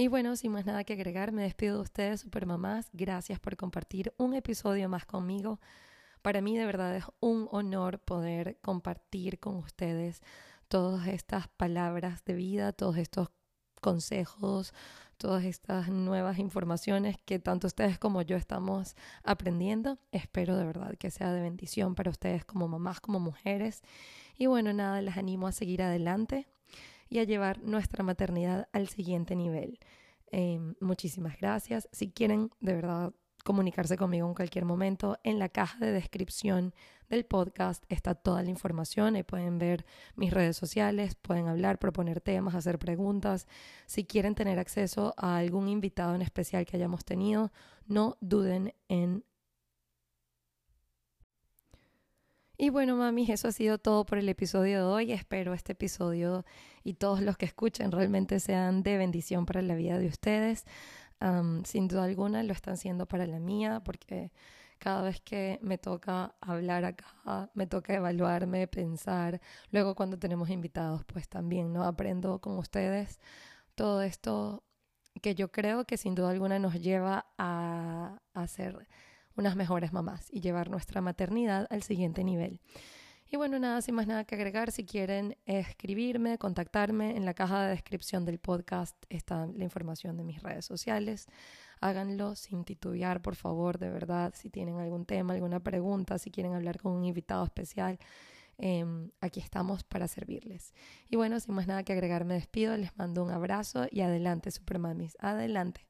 Y bueno, sin más nada que agregar, me despido de ustedes, supermamás. Gracias por compartir un episodio más conmigo. Para mí de verdad es un honor poder compartir con ustedes todas estas palabras de vida, todos estos consejos, todas estas nuevas informaciones que tanto ustedes como yo estamos aprendiendo. Espero de verdad que sea de bendición para ustedes como mamás, como mujeres. Y bueno, nada, les animo a seguir adelante y a llevar nuestra maternidad al siguiente nivel. Em, muchísimas gracias. Si quieren de verdad comunicarse conmigo en cualquier momento, en la caja de descripción del podcast está toda la información. Ahí pueden ver mis redes sociales, pueden hablar, proponer temas, hacer preguntas. Si quieren tener acceso a algún invitado en especial que hayamos tenido, no duden en Y bueno, mami, eso ha sido todo por el episodio de hoy. Espero este episodio y todos los que escuchen realmente sean de bendición para la vida de ustedes. sin duda alguna lo están siendo para la mía, porque cada vez que me toca hablar acá, me toca evaluarme, pensar. Luego cuando tenemos invitados, pues también, ¿no? Aprendo con ustedes todo esto que yo creo que sin duda alguna nos lleva a, ser unas mejores mamás y llevar nuestra maternidad al siguiente nivel. Y bueno, nada, sin más nada que agregar, si quieren escribirme, contactarme, en la caja de descripción del podcast está la información de mis redes sociales. Háganlo sin titubear, por favor, de verdad. Si tienen algún tema, alguna pregunta, si quieren hablar con un invitado especial, em, aquí estamos para servirles. Y bueno, sin más nada que agregar, me despido, les mando un abrazo y adelante, Supermamis, adelante.